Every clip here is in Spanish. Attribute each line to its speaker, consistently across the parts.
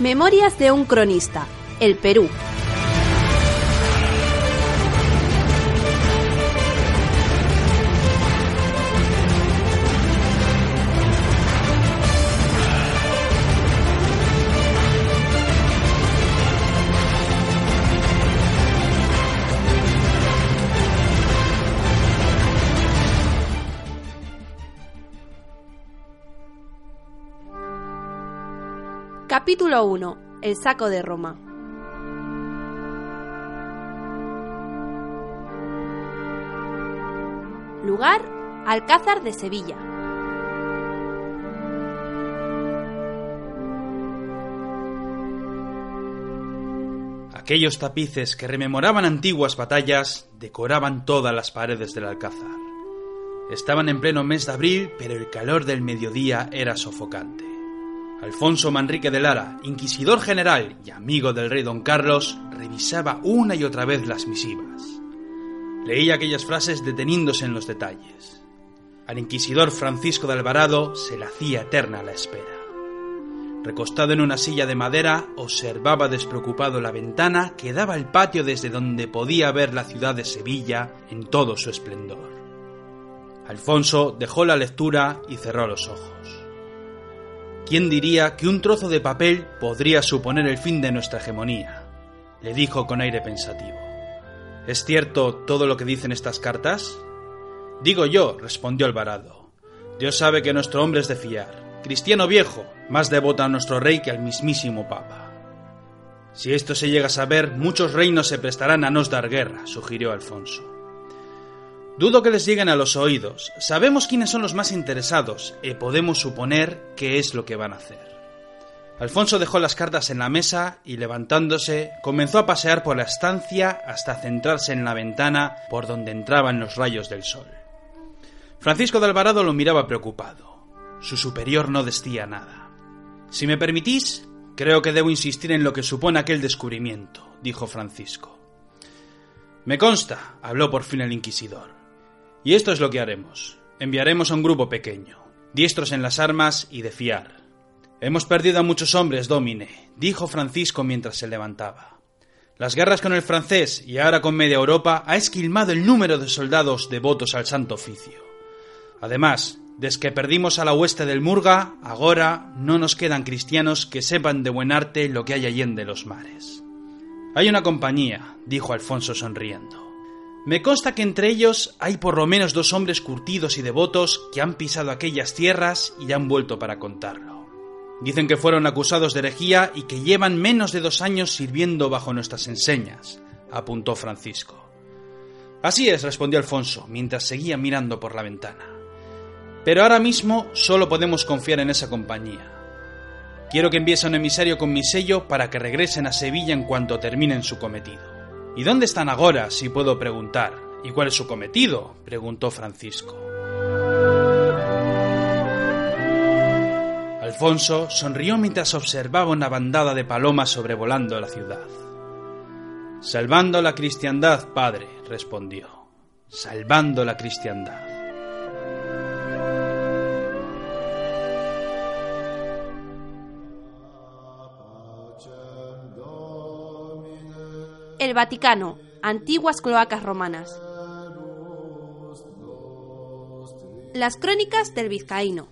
Speaker 1: Memorias de un cronista, el Perú. Capítulo 1. El saco de Roma. Lugar. Alcázar de Sevilla.
Speaker 2: Aquellos tapices que rememoraban antiguas batallas decoraban todas las paredes del alcázar. Estaban en pleno mes de abril, pero el calor del mediodía era sofocante. Alfonso Manrique de Lara, inquisidor general y amigo del rey don Carlos, revisaba una y otra vez las misivas. Leía aquellas frases deteniéndose en los detalles. Al inquisidor Francisco de Alvarado se le hacía eterna la espera. Recostado en una silla de madera, observaba despreocupado la ventana que daba al patio desde donde podía ver la ciudad de Sevilla en todo su esplendor. Alfonso dejó la lectura y cerró los ojos. ¿Quién diría que un trozo de papel podría suponer el fin de nuestra hegemonía? le dijo con aire pensativo. ¿Es cierto todo lo que dicen estas cartas? Digo yo, respondió Alvarado. Dios sabe que nuestro hombre es de fiar. Cristiano viejo, más devoto a nuestro rey que al mismísimo Papa. Si esto se llega a saber, muchos reinos se prestarán a nos dar guerra, sugirió Alfonso. Dudo que les lleguen a los oídos. Sabemos quiénes son los más interesados y podemos suponer qué es lo que van a hacer. Alfonso dejó las cartas en la mesa y levantándose comenzó a pasear por la estancia hasta centrarse en la ventana por donde entraban los rayos del sol. Francisco de Alvarado lo miraba preocupado. Su superior no decía nada. Si me permitís, creo que debo insistir en lo que supone aquel descubrimiento, dijo Francisco. Me consta, habló por fin el inquisidor. Y esto es lo que haremos. Enviaremos a un grupo pequeño, diestros en las armas y de fiar. Hemos perdido a muchos hombres, Domine, dijo Francisco mientras se levantaba. Las guerras con el francés y ahora con media Europa ha esquilmado el número de soldados devotos al santo oficio. Además, desde que perdimos a la hueste del Murga, ahora no nos quedan cristianos que sepan de buen arte lo que hay allende los mares. Hay una compañía, dijo Alfonso sonriendo. Me consta que entre ellos hay por lo menos dos hombres curtidos y devotos que han pisado aquellas tierras y han vuelto para contarlo. Dicen que fueron acusados de herejía y que llevan menos de dos años sirviendo bajo nuestras enseñas, apuntó Francisco. Así es, respondió Alfonso, mientras seguía mirando por la ventana. Pero ahora mismo solo podemos confiar en esa compañía. Quiero que envíes a un emisario con mi sello para que regresen a Sevilla en cuanto terminen su cometido. ¿Y dónde están ahora, si puedo preguntar? ¿Y cuál es su cometido? preguntó Francisco. Alfonso sonrió mientras observaba una bandada de palomas sobrevolando la ciudad. Salvando la cristiandad, padre, respondió. Salvando la cristiandad.
Speaker 1: El Vaticano, antiguas cloacas romanas. Las crónicas del vizcaíno.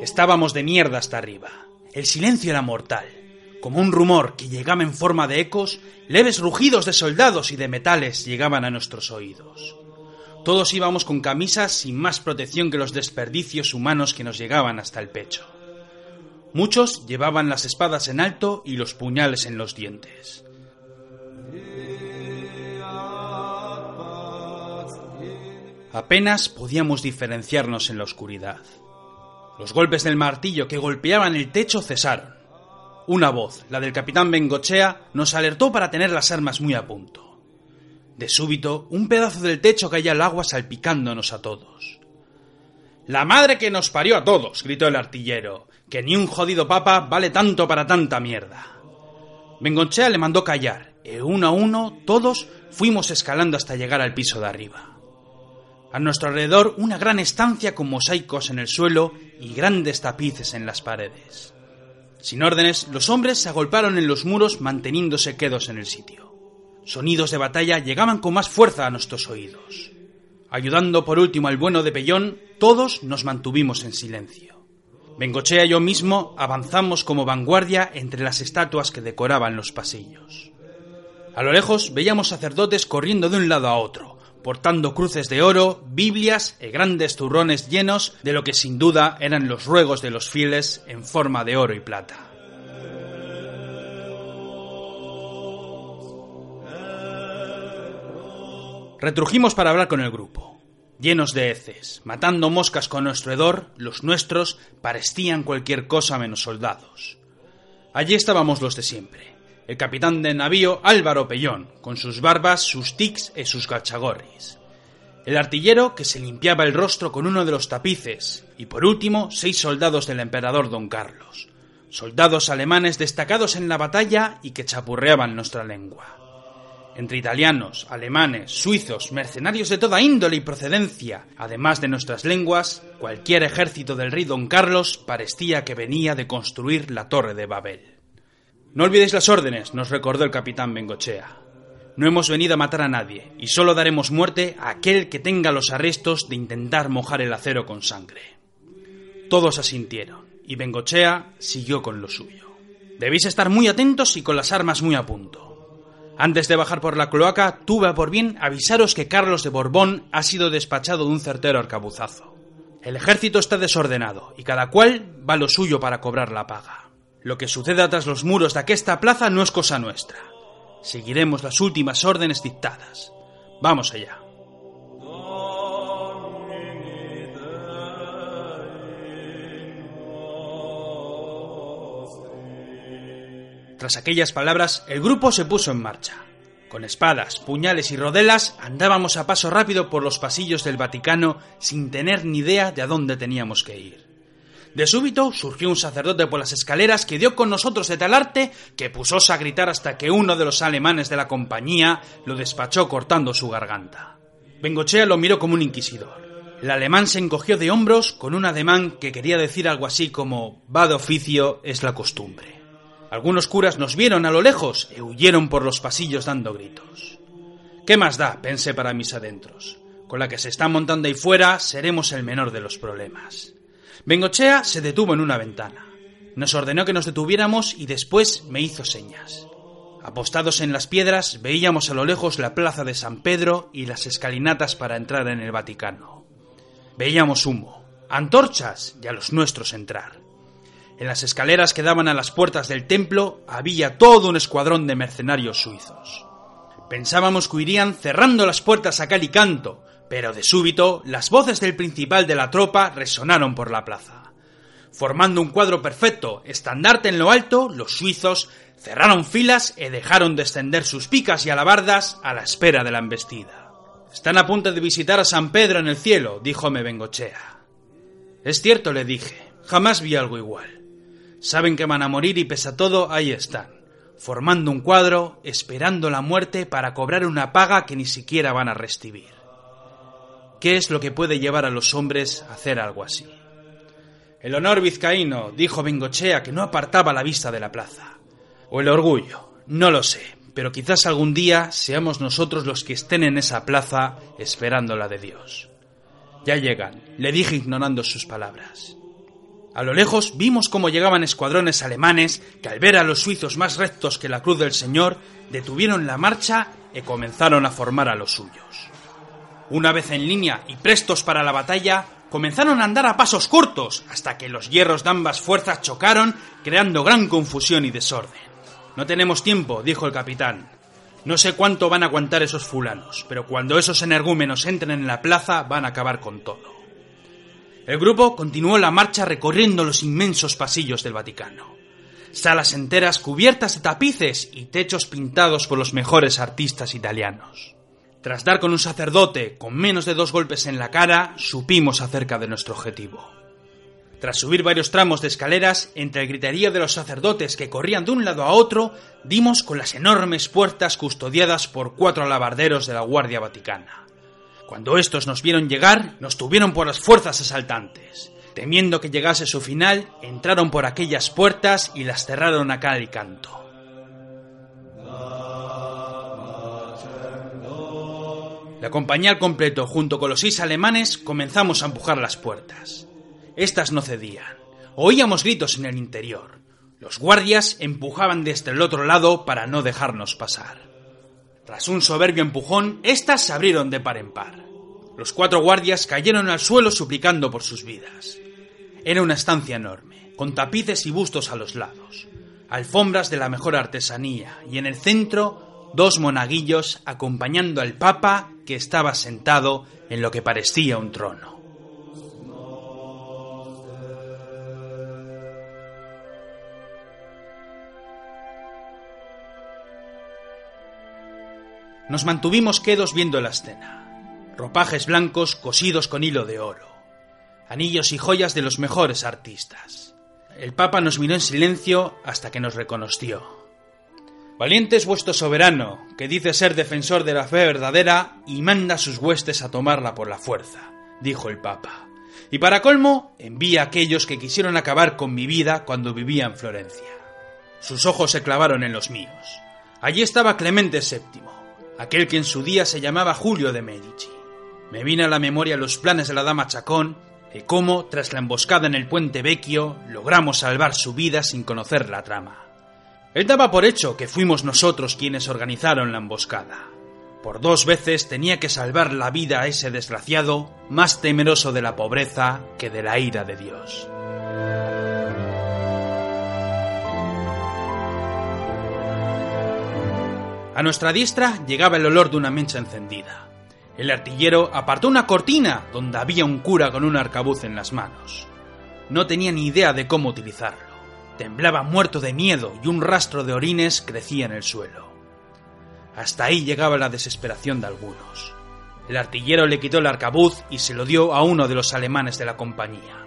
Speaker 2: Estábamos de mierda hasta arriba. El silencio era mortal. Como un rumor que llegaba en forma de ecos, leves rugidos de soldados y de metales llegaban a nuestros oídos. Todos íbamos con camisas sin más protección que los desperdicios humanos que nos llegaban hasta el pecho. Muchos llevaban las espadas en alto y los puñales en los dientes. Apenas podíamos diferenciarnos en la oscuridad. Los golpes del martillo que golpeaban el techo cesaron. Una voz, la del capitán Bengochea, nos alertó para tener las armas muy a punto. De súbito, un pedazo del techo caía al agua salpicándonos a todos. La madre que nos parió a todos, gritó el artillero, que ni un jodido papa vale tanto para tanta mierda. Bengochea le mandó callar, e uno a uno, todos fuimos escalando hasta llegar al piso de arriba. A nuestro alrededor una gran estancia con mosaicos en el suelo y grandes tapices en las paredes. Sin órdenes, los hombres se agolparon en los muros manteniéndose quedos en el sitio. Sonidos de batalla llegaban con más fuerza a nuestros oídos. Ayudando por último al bueno de Pellón, todos nos mantuvimos en silencio. Bengochea y yo mismo avanzamos como vanguardia entre las estatuas que decoraban los pasillos. A lo lejos veíamos sacerdotes corriendo de un lado a otro, portando cruces de oro, Biblias y grandes zurrones llenos de lo que sin duda eran los ruegos de los fieles en forma de oro y plata. Retrujimos para hablar con el grupo. Llenos de heces, matando moscas con nuestro hedor, los nuestros parecían cualquier cosa menos soldados. Allí estábamos los de siempre, el capitán del navío Álvaro Pellón, con sus barbas, sus tics y sus gachagorris. El artillero que se limpiaba el rostro con uno de los tapices, y por último seis soldados del emperador don Carlos, soldados alemanes destacados en la batalla y que chapurreaban nuestra lengua. Entre italianos, alemanes, suizos, mercenarios de toda índole y procedencia, además de nuestras lenguas, cualquier ejército del rey don Carlos parecía que venía de construir la torre de Babel. No olvidéis las órdenes, nos recordó el capitán Bengochea. No hemos venido a matar a nadie, y solo daremos muerte a aquel que tenga los arrestos de intentar mojar el acero con sangre. Todos asintieron, y Bengochea siguió con lo suyo. Debéis estar muy atentos y con las armas muy a punto. Antes de bajar por la cloaca, tuve por bien avisaros que Carlos de Borbón ha sido despachado de un certero arcabuzazo. El ejército está desordenado, y cada cual va lo suyo para cobrar la paga. Lo que suceda tras los muros de aquesta plaza no es cosa nuestra. Seguiremos las últimas órdenes dictadas. Vamos allá. Tras aquellas palabras, el grupo se puso en marcha. Con espadas, puñales y rodelas andábamos a paso rápido por los pasillos del Vaticano sin tener ni idea de a dónde teníamos que ir. De súbito surgió un sacerdote por las escaleras que dio con nosotros de tal arte que pusóse a gritar hasta que uno de los alemanes de la compañía lo despachó cortando su garganta. Bengochea lo miró como un inquisidor. El alemán se encogió de hombros con un ademán que quería decir algo así como va de oficio es la costumbre. Algunos curas nos vieron a lo lejos e huyeron por los pasillos dando gritos. ¿Qué más da? pensé para mis adentros. Con la que se está montando ahí fuera seremos el menor de los problemas. Bengochea se detuvo en una ventana. Nos ordenó que nos detuviéramos y después me hizo señas. Apostados en las piedras veíamos a lo lejos la plaza de San Pedro y las escalinatas para entrar en el Vaticano. Veíamos humo, antorchas y a los nuestros entrar. En las escaleras que daban a las puertas del templo había todo un escuadrón de mercenarios suizos. Pensábamos que irían cerrando las puertas a cal y canto, pero de súbito las voces del principal de la tropa resonaron por la plaza. Formando un cuadro perfecto, estandarte en lo alto, los suizos cerraron filas y dejaron descender sus picas y alabardas a la espera de la embestida. Están a punto de visitar a San Pedro en el cielo, díjome Bengochea. Es cierto, le dije, jamás vi algo igual. Saben que van a morir y pese a todo, ahí están, formando un cuadro, esperando la muerte para cobrar una paga que ni siquiera van a recibir. ¿Qué es lo que puede llevar a los hombres a hacer algo así? El honor vizcaíno, dijo Bengochea, que no apartaba la vista de la plaza. O el orgullo, no lo sé, pero quizás algún día seamos nosotros los que estén en esa plaza esperando la de Dios. Ya llegan, le dije ignorando sus palabras. A lo lejos vimos cómo llegaban escuadrones alemanes que al ver a los suizos más rectos que la cruz del Señor, detuvieron la marcha y comenzaron a formar a los suyos. Una vez en línea y prestos para la batalla, comenzaron a andar a pasos cortos hasta que los hierros de ambas fuerzas chocaron, creando gran confusión y desorden. No tenemos tiempo, dijo el capitán. No sé cuánto van a aguantar esos fulanos, pero cuando esos energúmenos entren en la plaza van a acabar con todo. El grupo continuó la marcha recorriendo los inmensos pasillos del Vaticano. Salas enteras cubiertas de tapices y techos pintados por los mejores artistas italianos. Tras dar con un sacerdote con menos de dos golpes en la cara, supimos acerca de nuestro objetivo. Tras subir varios tramos de escaleras, entre el griterío de los sacerdotes que corrían de un lado a otro, dimos con las enormes puertas custodiadas por cuatro alabarderos de la Guardia Vaticana. Cuando estos nos vieron llegar, nos tuvieron por las fuerzas asaltantes. Temiendo que llegase su final, entraron por aquellas puertas y las cerraron a cal canto. La compañía al completo, junto con los seis alemanes, comenzamos a empujar las puertas. Estas no cedían. Oíamos gritos en el interior. Los guardias empujaban desde el otro lado para no dejarnos pasar. Tras un soberbio empujón, éstas se abrieron de par en par. Los cuatro guardias cayeron al suelo suplicando por sus vidas. Era una estancia enorme, con tapices y bustos a los lados, alfombras de la mejor artesanía y en el centro dos monaguillos acompañando al Papa que estaba sentado en lo que parecía un trono. Nos mantuvimos quedos viendo la escena. Ropajes blancos cosidos con hilo de oro. Anillos y joyas de los mejores artistas. El Papa nos miró en silencio hasta que nos reconoció. Valiente es vuestro soberano, que dice ser defensor de la fe verdadera y manda a sus huestes a tomarla por la fuerza, dijo el Papa. Y para colmo, envía a aquellos que quisieron acabar con mi vida cuando vivía en Florencia. Sus ojos se clavaron en los míos. Allí estaba Clemente VII, aquel que en su día se llamaba Julio de Medici. Me vino a la memoria los planes de la dama Chacón y cómo, tras la emboscada en el puente Vecchio, logramos salvar su vida sin conocer la trama. Él daba por hecho que fuimos nosotros quienes organizaron la emboscada. Por dos veces tenía que salvar la vida a ese desgraciado, más temeroso de la pobreza que de la ira de Dios. A nuestra diestra llegaba el olor de una mecha encendida. El artillero apartó una cortina donde había un cura con un arcabuz en las manos. No tenía ni idea de cómo utilizarlo. Temblaba muerto de miedo y un rastro de orines crecía en el suelo. Hasta ahí llegaba la desesperación de algunos. El artillero le quitó el arcabuz y se lo dio a uno de los alemanes de la compañía.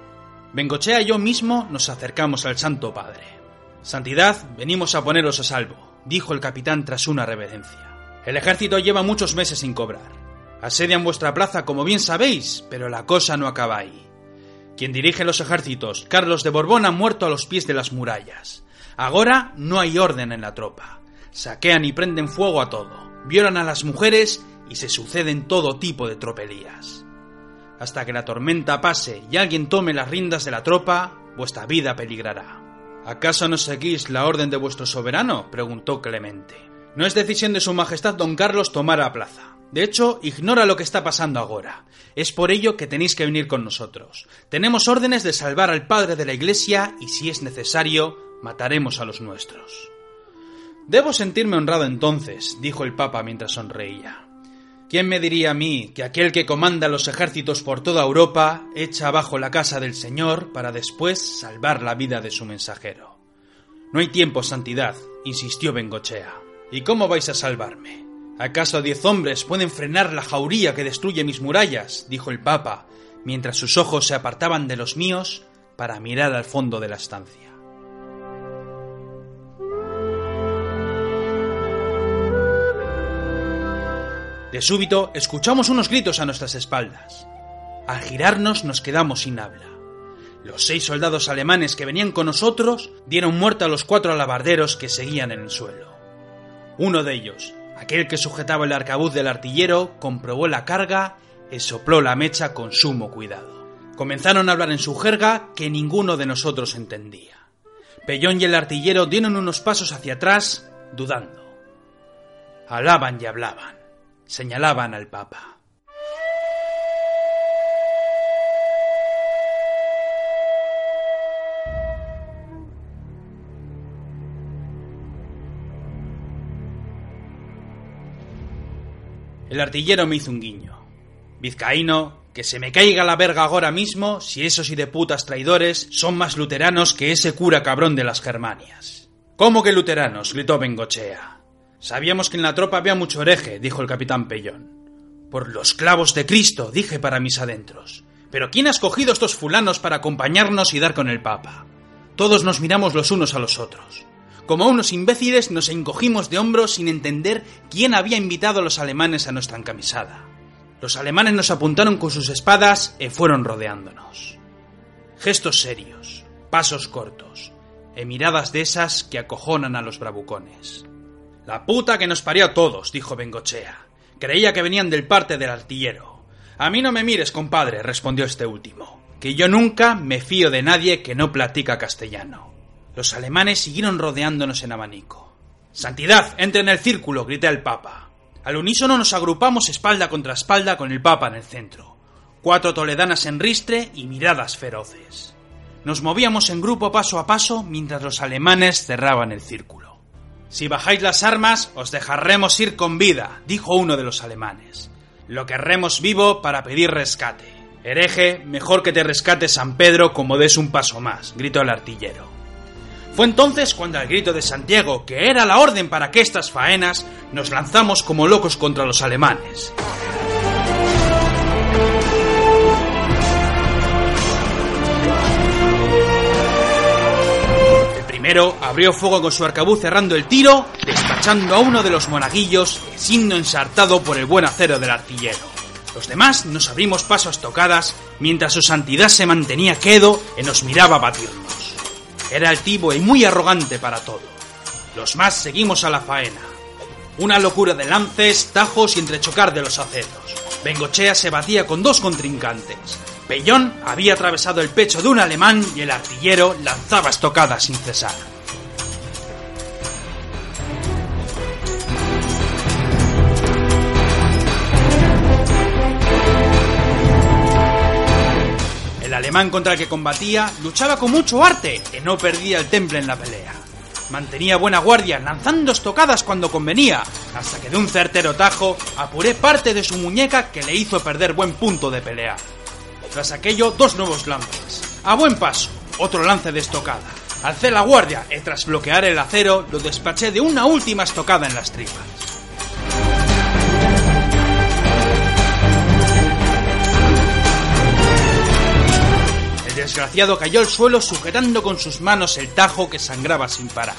Speaker 2: Bengochea y yo mismo nos acercamos al Santo Padre. Santidad, venimos a poneros a salvo, dijo el capitán tras una reverencia. El ejército lleva muchos meses sin cobrar. Asedian vuestra plaza como bien sabéis, pero la cosa no acaba ahí. Quien dirige los ejércitos, Carlos de Borbón, ha muerto a los pies de las murallas. Ahora no hay orden en la tropa. Saquean y prenden fuego a todo, violan a las mujeres y se suceden todo tipo de tropelías. Hasta que la tormenta pase y alguien tome las riendas de la tropa, vuestra vida peligrará. ¿Acaso no seguís la orden de vuestro soberano? preguntó Clemente. No es decisión de su majestad don Carlos tomar a plaza. De hecho, ignora lo que está pasando ahora. Es por ello que tenéis que venir con nosotros. Tenemos órdenes de salvar al padre de la iglesia y si es necesario, mataremos a los nuestros. Debo sentirme honrado entonces, dijo el Papa mientras sonreía. ¿Quién me diría a mí que aquel que comanda los ejércitos por toda Europa echa abajo la casa del Señor para después salvar la vida de su mensajero? No hay tiempo, santidad, insistió Bengochea. ¿Y cómo vais a salvarme? ¿Acaso diez hombres pueden frenar la jauría que destruye mis murallas? dijo el Papa, mientras sus ojos se apartaban de los míos para mirar al fondo de la estancia. De súbito escuchamos unos gritos a nuestras espaldas. Al girarnos nos quedamos sin habla. Los seis soldados alemanes que venían con nosotros dieron muerte a los cuatro alabarderos que seguían en el suelo. Uno de ellos, Aquel que sujetaba el arcabuz del artillero comprobó la carga y sopló la mecha con sumo cuidado. Comenzaron a hablar en su jerga que ninguno de nosotros entendía. Pellón y el artillero dieron unos pasos hacia atrás, dudando. Hablaban y hablaban. Señalaban al Papa. El artillero me hizo un guiño. Vizcaíno, que se me caiga la verga ahora mismo si esos y de putas traidores son más luteranos que ese cura cabrón de las Germanias. ¿Cómo que luteranos? gritó Bengochea. Sabíamos que en la tropa había mucho hereje, dijo el capitán Pellón. Por los clavos de Cristo, dije para mis adentros. Pero ¿quién ha escogido estos fulanos para acompañarnos y dar con el Papa? Todos nos miramos los unos a los otros. Como unos imbéciles nos encogimos de hombros sin entender quién había invitado a los alemanes a nuestra encamisada. Los alemanes nos apuntaron con sus espadas e fueron rodeándonos. Gestos serios, pasos cortos, e miradas de esas que acojonan a los bravucones. La puta que nos parió a todos, dijo Bengochea. Creía que venían del parte del artillero. A mí no me mires, compadre, respondió este último, que yo nunca me fío de nadie que no platica castellano. Los alemanes siguieron rodeándonos en abanico. Santidad, entre en el círculo, grité al Papa. Al unísono nos agrupamos espalda contra espalda con el Papa en el centro. Cuatro toledanas en ristre y miradas feroces. Nos movíamos en grupo paso a paso mientras los alemanes cerraban el círculo. Si bajáis las armas, os dejaremos ir con vida, dijo uno de los alemanes. Lo querremos vivo para pedir rescate. Hereje, mejor que te rescate San Pedro como des un paso más, gritó el artillero. Fue entonces cuando al grito de Santiago, que era la orden para que estas faenas, nos lanzamos como locos contra los alemanes. Abrió fuego con su arcabuz cerrando el tiro, despachando a uno de los monaguillos, siendo ensartado por el buen acero del artillero. Los demás nos abrimos paso a estocadas, mientras su santidad se mantenía quedo y nos miraba batirnos. Era altivo y muy arrogante para todo. Los más seguimos a la faena. Una locura de lances, tajos y entrechocar de los aceros. Bengochea se batía con dos contrincantes. Pellón había atravesado el pecho de un alemán y el artillero lanzaba estocadas sin cesar. El alemán contra el que combatía luchaba con mucho arte y no perdía el temple en la pelea. Mantenía buena guardia, lanzando estocadas cuando convenía, hasta que de un certero tajo apuré parte de su muñeca que le hizo perder buen punto de pelea. Tras aquello, dos nuevos lances. A buen paso, otro lance de estocada. Alcé la guardia y tras bloquear el acero, lo despaché de una última estocada en las tripas. El desgraciado cayó al suelo sujetando con sus manos el tajo que sangraba sin parar.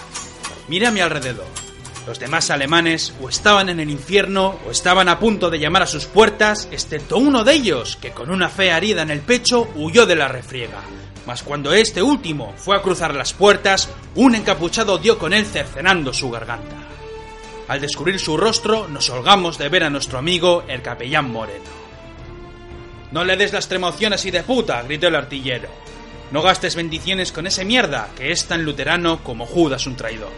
Speaker 2: Miré a mi alrededor. Los demás alemanes o estaban en el infierno o estaban a punto de llamar a sus puertas, excepto uno de ellos, que con una fea herida en el pecho huyó de la refriega. Mas cuando este último fue a cruzar las puertas, un encapuchado dio con él cercenando su garganta. Al descubrir su rostro, nos holgamos de ver a nuestro amigo, el capellán Moreno. No le des las tremociones y de puta, gritó el artillero. No gastes bendiciones con ese mierda, que es tan luterano como Judas un traidor.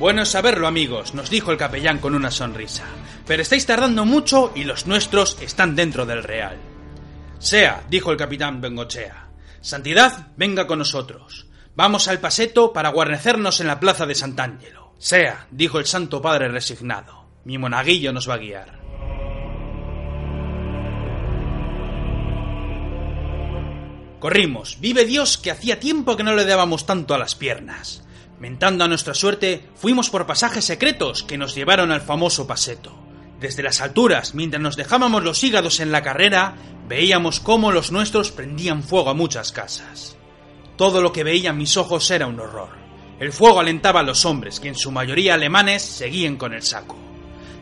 Speaker 2: Bueno saberlo, amigos, nos dijo el capellán con una sonrisa. Pero estáis tardando mucho y los nuestros están dentro del real. Sea, dijo el capitán Bengochea. Santidad, venga con nosotros. Vamos al paseto para guarnecernos en la plaza de Sant'Angelo. Sea, dijo el santo padre resignado. Mi monaguillo nos va a guiar. Corrimos. Vive Dios que hacía tiempo que no le dábamos tanto a las piernas. Mentando a nuestra suerte, fuimos por pasajes secretos que nos llevaron al famoso paseto. Desde las alturas, mientras nos dejábamos los hígados en la carrera, veíamos cómo los nuestros prendían fuego a muchas casas. Todo lo que veían mis ojos era un horror. El fuego alentaba a los hombres, que en su mayoría alemanes seguían con el saco.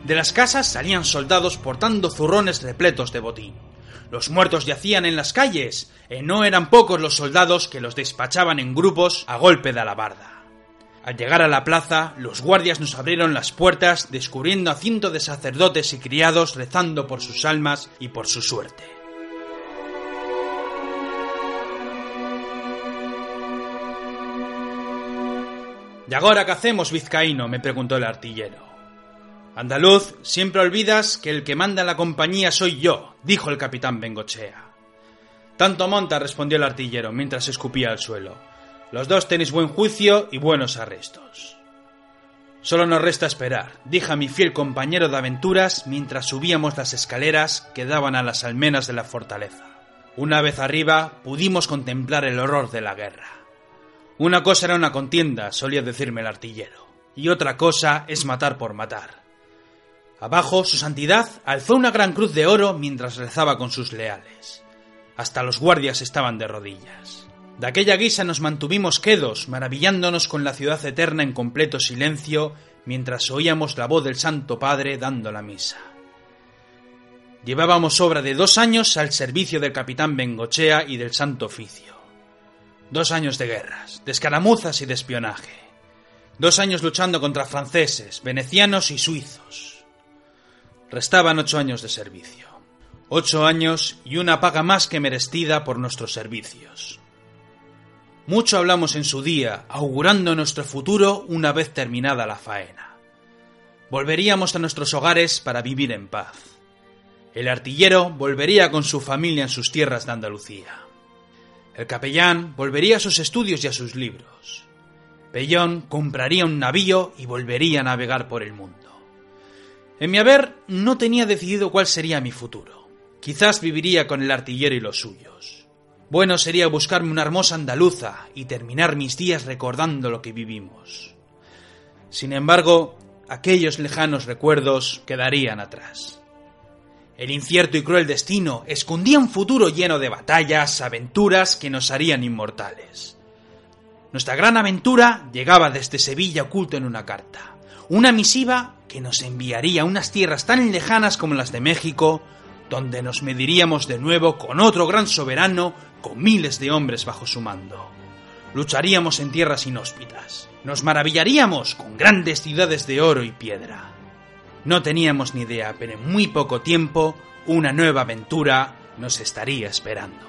Speaker 2: De las casas salían soldados portando zurrones repletos de botín. Los muertos yacían en las calles, y no eran pocos los soldados que los despachaban en grupos a golpe de alabarda. Al llegar a la plaza, los guardias nos abrieron las puertas, descubriendo a cientos de sacerdotes y criados rezando por sus almas y por su suerte. ¿Y ahora qué hacemos, vizcaíno? me preguntó el artillero. Andaluz, siempre olvidas que el que manda la compañía soy yo, dijo el capitán Bengochea. Tanto monta, respondió el artillero mientras escupía al suelo. Los dos tenéis buen juicio y buenos arrestos. Solo nos resta esperar, dije a mi fiel compañero de aventuras mientras subíamos las escaleras que daban a las almenas de la fortaleza. Una vez arriba pudimos contemplar el horror de la guerra. Una cosa era una contienda, solía decirme el artillero, y otra cosa es matar por matar. Abajo, su santidad alzó una gran cruz de oro mientras rezaba con sus leales. Hasta los guardias estaban de rodillas. De aquella guisa nos mantuvimos quedos, maravillándonos con la ciudad eterna en completo silencio, mientras oíamos la voz del Santo Padre dando la misa. Llevábamos obra de dos años al servicio del capitán Bengochea y del Santo Oficio. Dos años de guerras, de escaramuzas y de espionaje. Dos años luchando contra franceses, venecianos y suizos. Restaban ocho años de servicio. Ocho años y una paga más que merecida por nuestros servicios. Mucho hablamos en su día, augurando nuestro futuro una vez terminada la faena. Volveríamos a nuestros hogares para vivir en paz. El artillero volvería con su familia en sus tierras de Andalucía. El capellán volvería a sus estudios y a sus libros. Pellón compraría un navío y volvería a navegar por el mundo. En mi haber no tenía decidido cuál sería mi futuro. Quizás viviría con el artillero y los suyos. Bueno sería buscarme una hermosa andaluza y terminar mis días recordando lo que vivimos. Sin embargo, aquellos lejanos recuerdos quedarían atrás. El incierto y cruel destino escondía un futuro lleno de batallas, aventuras que nos harían inmortales. Nuestra gran aventura llegaba desde Sevilla oculto en una carta, una misiva que nos enviaría a unas tierras tan lejanas como las de México, donde nos mediríamos de nuevo con otro gran soberano con miles de hombres bajo su mando. Lucharíamos en tierras inhóspitas. Nos maravillaríamos con grandes ciudades de oro y piedra. No teníamos ni idea, pero en muy poco tiempo una nueva aventura nos estaría esperando.